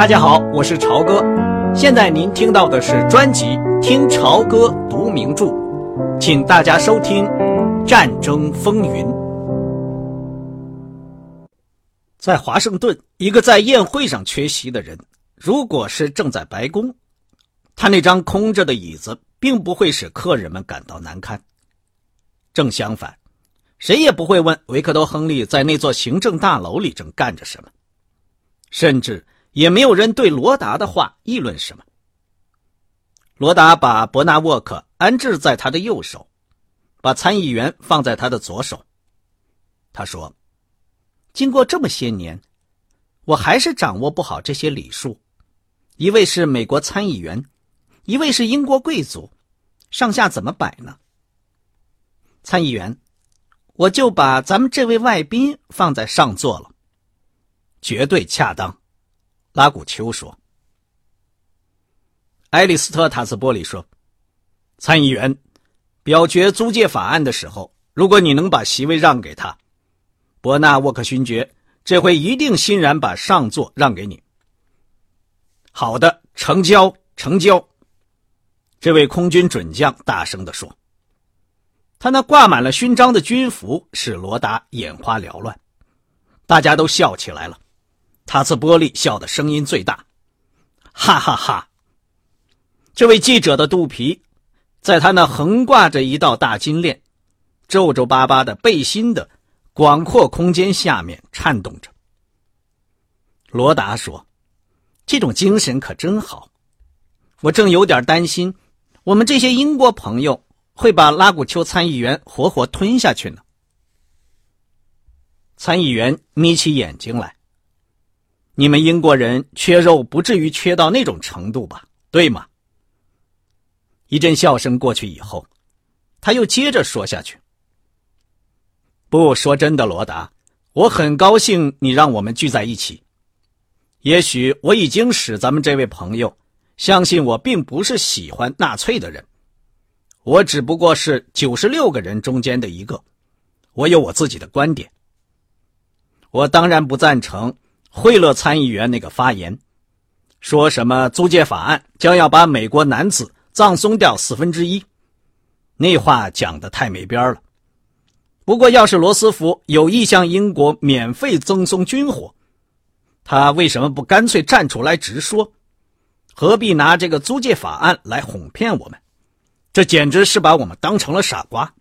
大家好，我是朝哥。现在您听到的是专辑《听朝歌读名著》，请大家收听《战争风云》。在华盛顿，一个在宴会上缺席的人，如果是正在白宫，他那张空着的椅子并不会使客人们感到难堪。正相反，谁也不会问维克多·亨利在那座行政大楼里正干着什么，甚至。也没有人对罗达的话议论什么。罗达把伯纳沃克安置在他的右手，把参议员放在他的左手。他说：“经过这么些年，我还是掌握不好这些礼数。一位是美国参议员，一位是英国贵族，上下怎么摆呢？”参议员，我就把咱们这位外宾放在上座了，绝对恰当。拉古丘说：“埃利斯特塔斯波里说，参议员表决租借法案的时候，如果你能把席位让给他，伯纳沃克勋爵这回一定欣然把上座让给你。”好的，成交，成交。这位空军准将大声地说：“他那挂满了勋章的军服使罗达眼花缭乱，大家都笑起来了。”塔斯波利笑的声音最大，哈哈哈！这位记者的肚皮，在他那横挂着一道大金链、皱皱巴巴的背心的广阔空间下面颤动着。罗达说：“这种精神可真好，我正有点担心，我们这些英国朋友会把拉古丘参议员活活吞下去呢。”参议员眯起眼睛来。你们英国人缺肉不至于缺到那种程度吧？对吗？一阵笑声过去以后，他又接着说下去：“不说真的，罗达，我很高兴你让我们聚在一起。也许我已经使咱们这位朋友相信我并不是喜欢纳粹的人，我只不过是九十六个人中间的一个。我有我自己的观点。我当然不赞成。”惠勒参议员那个发言，说什么租借法案将要把美国男子葬送掉四分之一，那话讲的太没边了。不过，要是罗斯福有意向英国免费赠送军火，他为什么不干脆站出来直说？何必拿这个租借法案来哄骗我们？这简直是把我们当成了傻瓜。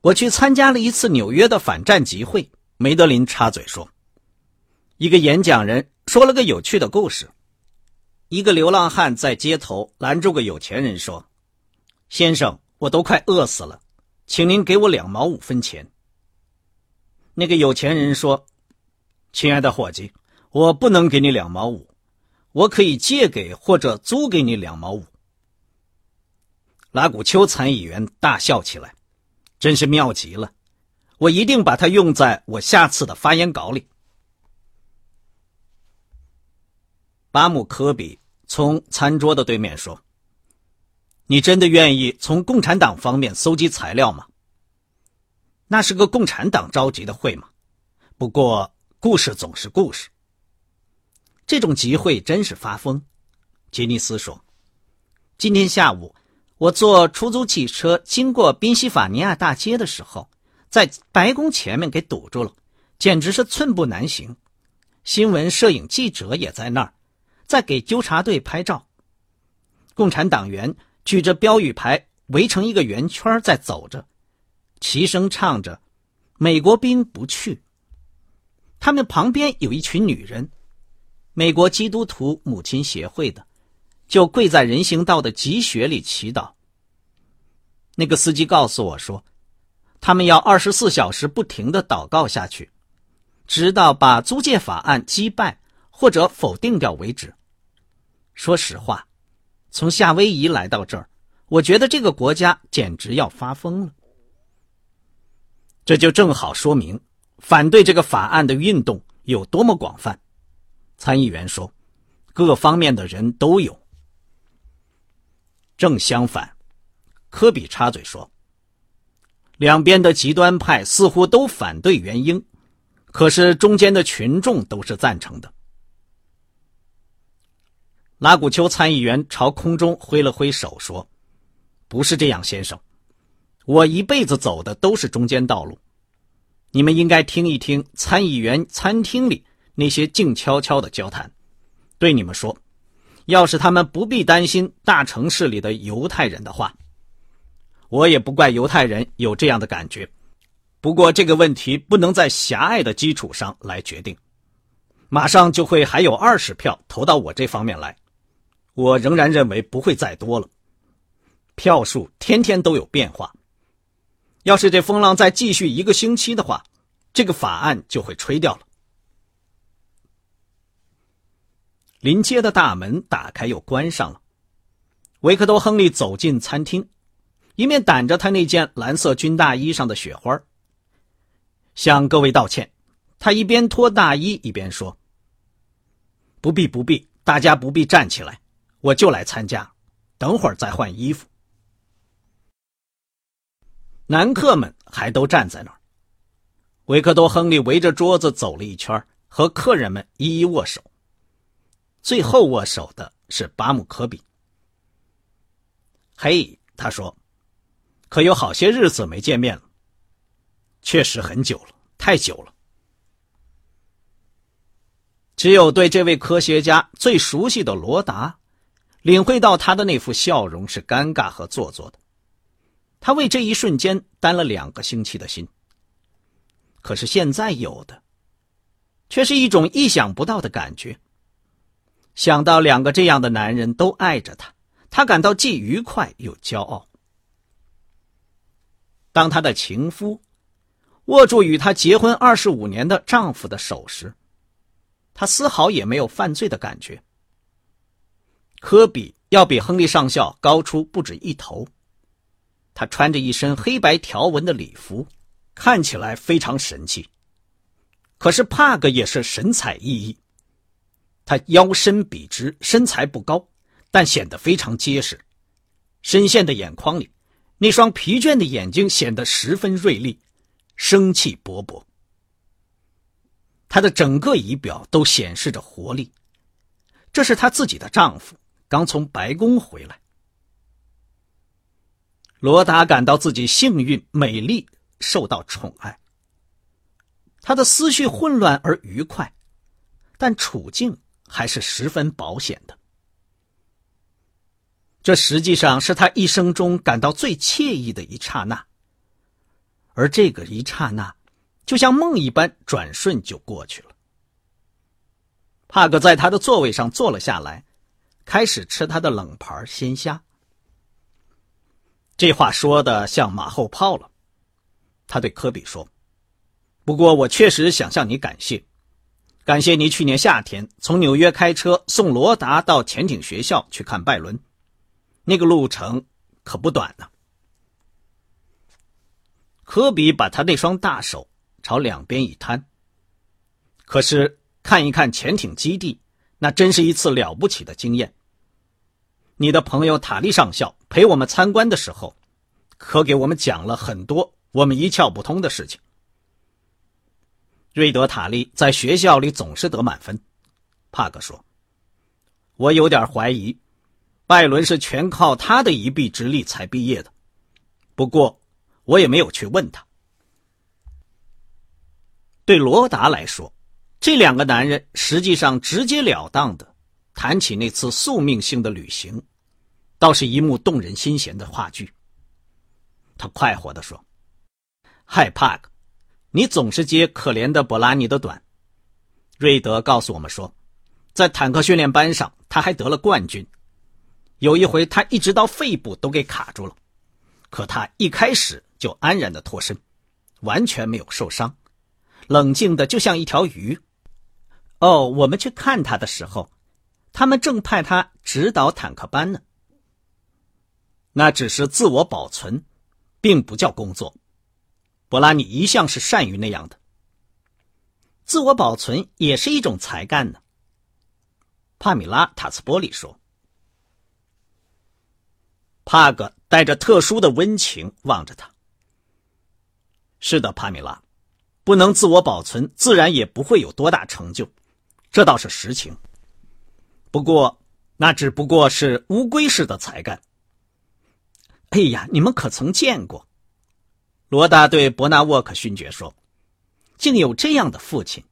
我去参加了一次纽约的反战集会。梅德林插嘴说：“一个演讲人说了个有趣的故事。一个流浪汉在街头拦住个有钱人说：‘先生，我都快饿死了，请您给我两毛五分钱。’那个有钱人说：‘亲爱的伙计，我不能给你两毛五，我可以借给或者租给你两毛五。’拉古丘参议员大笑起来，真是妙极了。”我一定把它用在我下次的发言稿里。巴姆科比从餐桌的对面说：“你真的愿意从共产党方面搜集材料吗？那是个共产党召集的会吗？不过故事总是故事。这种集会真是发疯。”吉尼斯说：“今天下午我坐出租汽车经过宾夕法尼亚大街的时候。”在白宫前面给堵住了，简直是寸步难行。新闻摄影记者也在那儿，在给纠察队拍照。共产党员举着标语牌围成一个圆圈在走着，齐声唱着“美国兵不去”。他们旁边有一群女人，美国基督徒母亲协会的，就跪在人行道的积雪里祈祷。那个司机告诉我说。他们要二十四小时不停的祷告下去，直到把租借法案击败或者否定掉为止。说实话，从夏威夷来到这儿，我觉得这个国家简直要发疯了。这就正好说明反对这个法案的运动有多么广泛。参议员说，各方面的人都有。正相反，科比插嘴说。两边的极端派似乎都反对援英，可是中间的群众都是赞成的。拉古丘参议员朝空中挥了挥手，说：“不是这样，先生，我一辈子走的都是中间道路。你们应该听一听参议员餐厅里那些静悄悄的交谈。对你们说，要是他们不必担心大城市里的犹太人的话，我也不怪犹太人有这样的感觉。”不过这个问题不能在狭隘的基础上来决定，马上就会还有二十票投到我这方面来，我仍然认为不会再多了。票数天天都有变化，要是这风浪再继续一个星期的话，这个法案就会吹掉了。临街的大门打开又关上了，维克多·亨利走进餐厅，一面掸着他那件蓝色军大衣上的雪花向各位道歉，他一边脱大衣一边说：“不必，不必，大家不必站起来，我就来参加，等会儿再换衣服。”男客们还都站在那儿。维克多·亨利围着桌子走了一圈，和客人们一一握手。最后握手的是巴姆科比。嘿，他说：“可有好些日子没见面了。”确实很久了，太久了。只有对这位科学家最熟悉的罗达，领会到他的那副笑容是尴尬和做作的。他为这一瞬间担了两个星期的心。可是现在有的，却是一种意想不到的感觉。想到两个这样的男人都爱着他，他感到既愉快又骄傲。当他的情夫。握住与她结婚二十五年的丈夫的手时，她丝毫也没有犯罪的感觉。科比要比亨利上校高出不止一头，他穿着一身黑白条纹的礼服，看起来非常神气。可是帕格也是神采奕奕，他腰身笔直，身材不高，但显得非常结实。深陷的眼眶里，那双疲倦的眼睛显得十分锐利。生气勃勃，她的整个仪表都显示着活力。这是她自己的丈夫刚从白宫回来。罗达感到自己幸运、美丽，受到宠爱。他的思绪混乱而愉快，但处境还是十分保险的。这实际上是他一生中感到最惬意的一刹那。而这个一刹那，就像梦一般，转瞬就过去了。帕克在他的座位上坐了下来，开始吃他的冷盘鲜虾。这话说的像马后炮了。他对科比说：“不过我确实想向你感谢，感谢你去年夏天从纽约开车送罗达到潜艇学校去看拜伦，那个路程可不短呢。”科比把他那双大手朝两边一摊。可是看一看潜艇基地，那真是一次了不起的经验。你的朋友塔利上校陪我们参观的时候，可给我们讲了很多我们一窍不通的事情。瑞德塔利在学校里总是得满分，帕克说：“我有点怀疑，拜伦是全靠他的一臂之力才毕业的。不过。”我也没有去问他。对罗达来说，这两个男人实际上直截了当的谈起那次宿命性的旅行，倒是一幕动人心弦的话剧。他快活的说：“嗨，帕克，你总是接可怜的博拉尼的短。瑞德告诉我们说，在坦克训练班上，他还得了冠军。有一回，他一直到肺部都给卡住了，可他一开始。”就安然的脱身，完全没有受伤，冷静的就像一条鱼。哦，我们去看他的时候，他们正派他指导坦克班呢。那只是自我保存，并不叫工作。博拉尼一向是善于那样的。自我保存也是一种才干呢。帕米拉·塔斯波利说。帕格带着特殊的温情望着他。是的，帕米拉，不能自我保存，自然也不会有多大成就，这倒是实情。不过，那只不过是乌龟式的才干。哎呀，你们可曾见过？罗大对伯纳沃克勋爵说：“竟有这样的父亲。”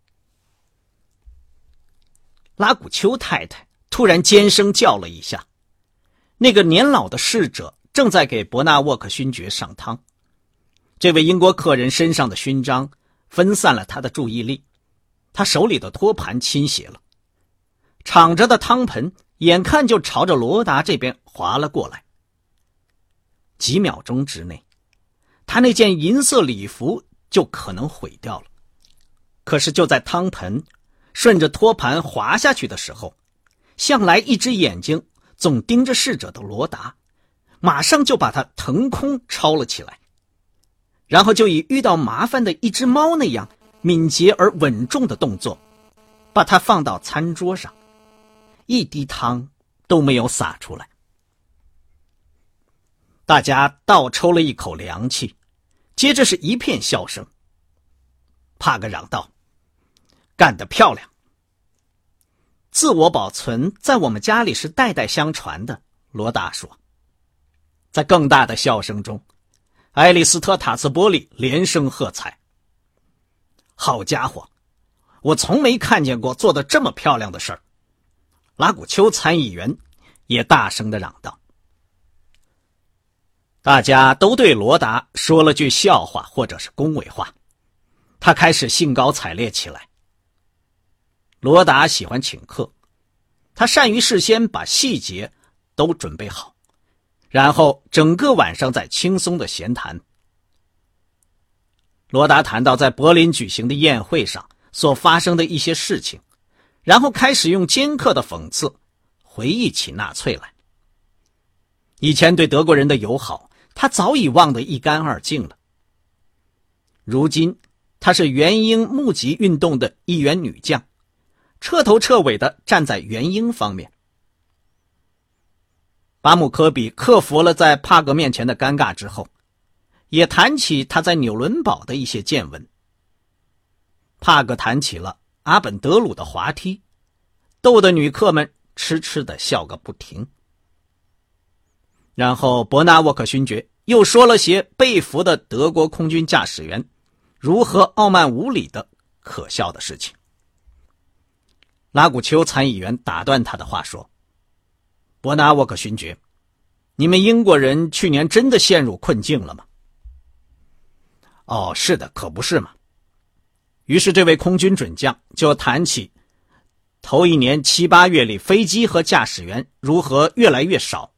拉古丘太太突然尖声叫了一下，那个年老的侍者正在给伯纳沃克勋爵上汤。这位英国客人身上的勋章分散了他的注意力，他手里的托盘倾斜了，敞着的汤盆眼看就朝着罗达这边滑了过来。几秒钟之内，他那件银色礼服就可能毁掉了。可是就在汤盆顺着托盘滑下去的时候，向来一只眼睛总盯着侍者的罗达，马上就把他腾空抄了起来。然后就以遇到麻烦的一只猫那样敏捷而稳重的动作，把它放到餐桌上，一滴汤都没有洒出来。大家倒抽了一口凉气，接着是一片笑声。帕格嚷道：“干得漂亮！自我保存在我们家里是代代相传的。”罗达说。在更大的笑声中。埃利斯特·塔斯波利连声喝彩。好家伙，我从没看见过做的这么漂亮的事儿！拉古丘参议员也大声的嚷道。大家都对罗达说了句笑话或者是恭维话，他开始兴高采烈起来。罗达喜欢请客，他善于事先把细节都准备好。然后整个晚上在轻松的闲谈。罗达谈到在柏林举行的宴会上所发生的一些事情，然后开始用尖刻的讽刺回忆起纳粹来。以前对德国人的友好，他早已忘得一干二净了。如今，他是元英募集运动的一员女将，彻头彻尾的站在元英方面。巴姆科比克服了在帕格面前的尴尬之后，也谈起他在纽伦堡的一些见闻。帕格谈起了阿本德鲁的滑梯，逗得女客们痴痴的笑个不停。然后伯纳沃克勋爵又说了些被俘的德国空军驾驶员如何傲慢无礼的可笑的事情。拉古丘参议员打断他的话说。伯纳沃克勋爵，你们英国人去年真的陷入困境了吗？哦，是的，可不是嘛。于是这位空军准将就谈起头一年七八月里飞机和驾驶员如何越来越少，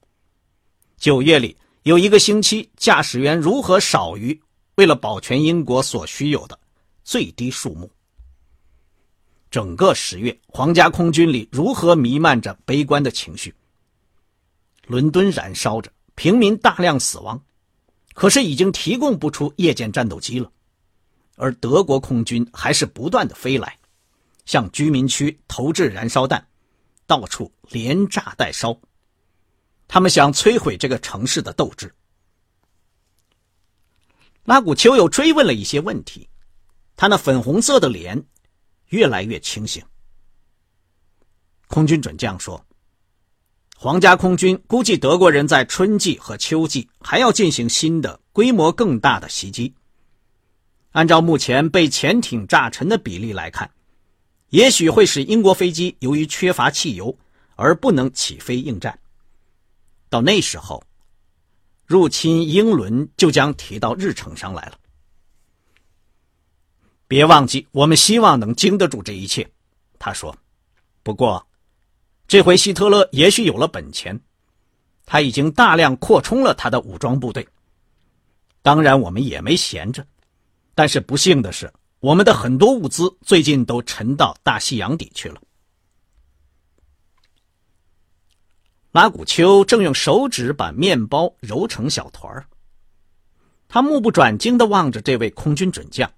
九月里有一个星期驾驶员如何少于为了保全英国所需有的最低数目。整个十月，皇家空军里如何弥漫着悲观的情绪。伦敦燃烧着，平民大量死亡，可是已经提供不出夜间战斗机了，而德国空军还是不断的飞来，向居民区投掷燃烧弹，到处连炸带烧，他们想摧毁这个城市的斗志。拉古丘又追问了一些问题，他那粉红色的脸越来越清醒。空军准将说。皇家空军估计，德国人在春季和秋季还要进行新的、规模更大的袭击。按照目前被潜艇炸沉的比例来看，也许会使英国飞机由于缺乏汽油而不能起飞应战。到那时候，入侵英伦就将提到日程上来了。别忘记，我们希望能经得住这一切，他说。不过。这回希特勒也许有了本钱，他已经大量扩充了他的武装部队。当然，我们也没闲着，但是不幸的是，我们的很多物资最近都沉到大西洋底去了。拉古丘正用手指把面包揉成小团儿，他目不转睛的望着这位空军准将。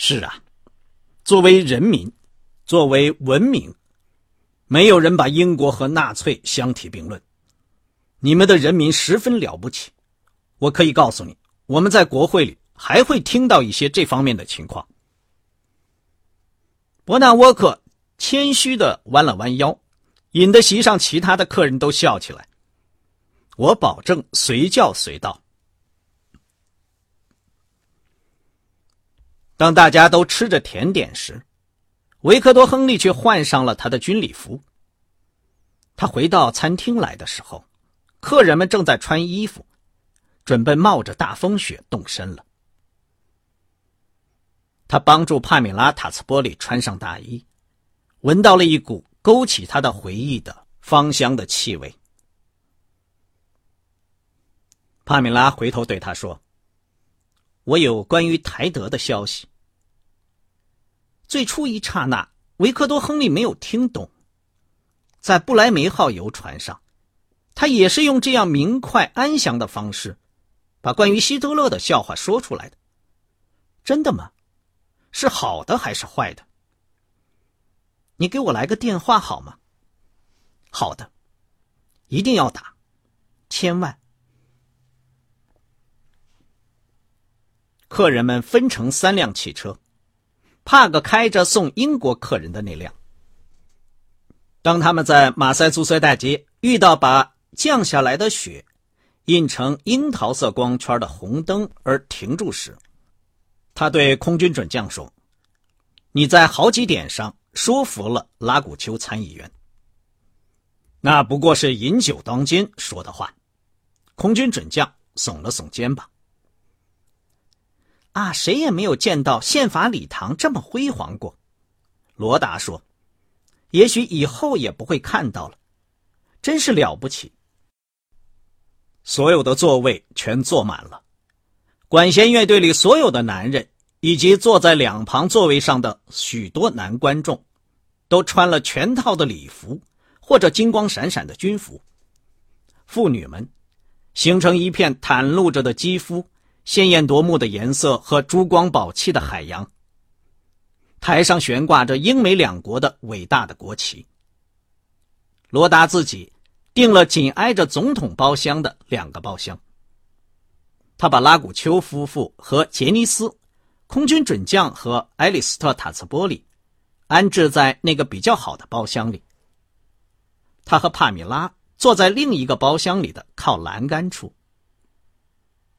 是啊，作为人民，作为文明。没有人把英国和纳粹相提并论。你们的人民十分了不起，我可以告诉你，我们在国会里还会听到一些这方面的情况。伯纳沃克谦虚的弯了弯腰，引得席上其他的客人都笑起来。我保证随叫随到。当大家都吃着甜点时，维克多·亨利却换上了他的军礼服。他回到餐厅来的时候，客人们正在穿衣服，准备冒着大风雪动身了。他帮助帕米拉·塔茨波利穿上大衣，闻到了一股勾起他的回忆的芳香的气味。帕米拉回头对他说：“我有关于台德的消息。”最初一刹那，维克多·亨利没有听懂，在布莱梅号游船上，他也是用这样明快安详的方式，把关于希特勒的笑话说出来的。真的吗？是好的还是坏的？你给我来个电话好吗？好的，一定要打，千万。客人们分成三辆汽车。帕克开着送英国客人的那辆。当他们在马赛诸塞大街遇到把降下来的雪印成樱桃色光圈的红灯而停住时，他对空军准将说：“你在好几点上说服了拉古丘参议员。”那不过是饮酒当间说的话。空军准将耸了耸肩膀。啊，谁也没有见到宪法礼堂这么辉煌过，罗达说：“也许以后也不会看到了，真是了不起。”所有的座位全坐满了，管弦乐队里所有的男人以及坐在两旁座位上的许多男观众，都穿了全套的礼服或者金光闪闪的军服。妇女们形成一片袒露着的肌肤。鲜艳夺目的颜色和珠光宝气的海洋。台上悬挂着英美两国的伟大的国旗。罗达自己订了紧挨着总统包厢的两个包厢。他把拉古丘夫妇和杰尼斯、空军准将和埃利斯特塔茨波利安置在那个比较好的包厢里。他和帕米拉坐在另一个包厢里的靠栏杆处。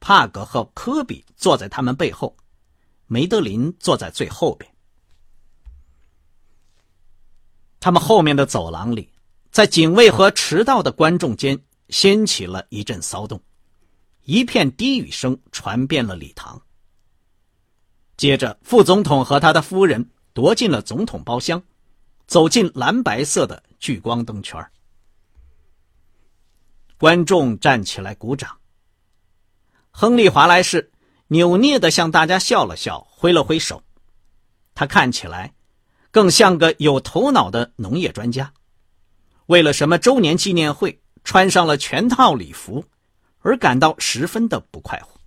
帕格和科比坐在他们背后，梅德林坐在最后边。他们后面的走廊里，在警卫和迟到的观众间掀起了一阵骚动，一片低语声传遍了礼堂。接着，副总统和他的夫人夺进了总统包厢，走进蓝白色的聚光灯圈。观众站起来鼓掌。亨利·华莱士扭捏的向大家笑了笑，挥了挥手。他看起来更像个有头脑的农业专家，为了什么周年纪念会穿上了全套礼服，而感到十分的不快活。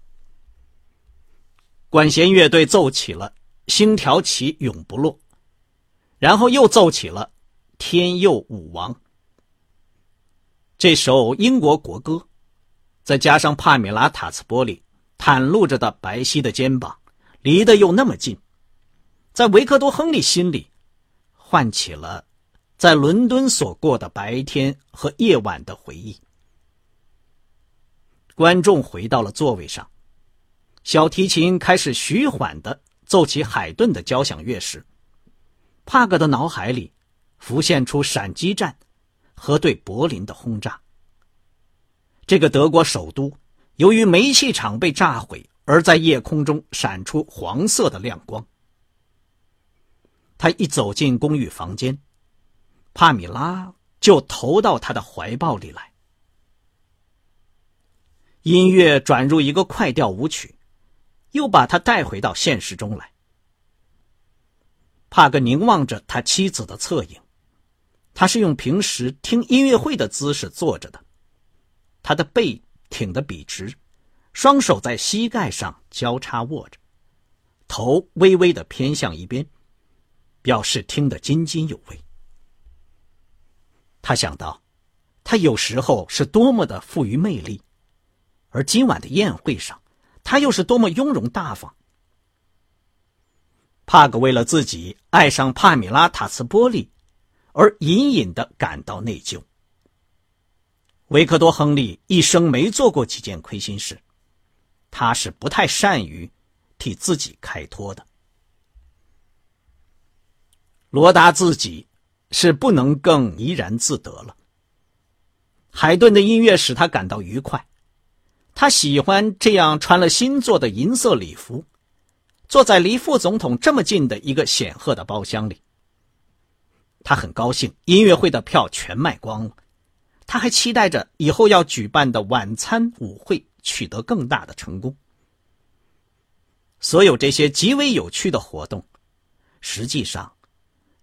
管弦乐队奏起了《星条旗永不落》，然后又奏起了《天佑武王》这首英国国歌。再加上帕米拉·塔茨波利袒露着的白皙的肩膀，离得又那么近，在维克多·亨利心里，唤起了在伦敦所过的白天和夜晚的回忆。观众回到了座位上，小提琴开始徐缓的奏起海顿的交响乐时，帕格的脑海里浮现出闪击战和对柏林的轰炸。这个德国首都，由于煤气厂被炸毁，而在夜空中闪出黄色的亮光。他一走进公寓房间，帕米拉就投到他的怀抱里来。音乐转入一个快调舞曲，又把他带回到现实中来。帕格凝望着他妻子的侧影，他是用平时听音乐会的姿势坐着的。他的背挺得笔直，双手在膝盖上交叉握着，头微微的偏向一边，表示听得津津有味。他想到，他有时候是多么的富于魅力，而今晚的宴会上，他又是多么雍容大方。帕格为了自己爱上帕米拉·塔斯波利，而隐隐的感到内疚。维克多·亨利一生没做过几件亏心事，他是不太善于替自己开脱的。罗达自己是不能更怡然自得了。海顿的音乐使他感到愉快，他喜欢这样穿了新做的银色礼服，坐在离副总统这么近的一个显赫的包厢里。他很高兴，音乐会的票全卖光了。他还期待着以后要举办的晚餐舞会取得更大的成功。所有这些极为有趣的活动，实际上。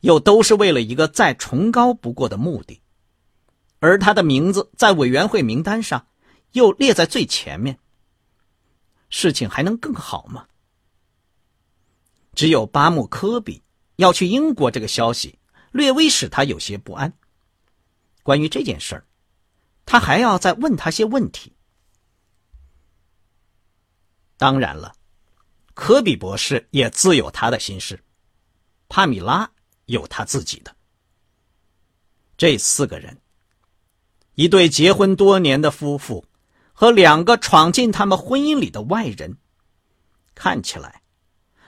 又都是为了一个再崇高不过的目的，而他的名字在委员会名单上又列在最前面。事情还能更好吗？只有巴木科比要去英国这个消息，略微使他有些不安。关于这件事儿，他还要再问他些问题。当然了，科比博士也自有他的心事。帕米拉。有他自己的。这四个人，一对结婚多年的夫妇和两个闯进他们婚姻里的外人，看起来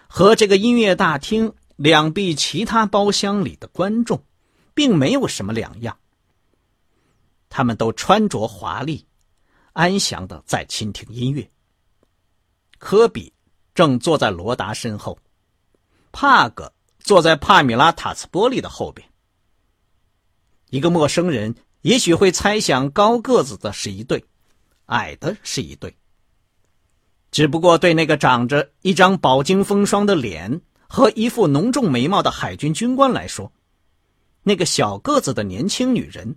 和这个音乐大厅两壁其他包厢里的观众，并没有什么两样。他们都穿着华丽，安详的在倾听音乐。科比正坐在罗达身后，帕格。坐在帕米拉·塔斯波利的后边，一个陌生人也许会猜想高个子的是一对，矮的是一对。只不过对那个长着一张饱经风霜的脸和一副浓重眉毛的海军军官来说，那个小个子的年轻女人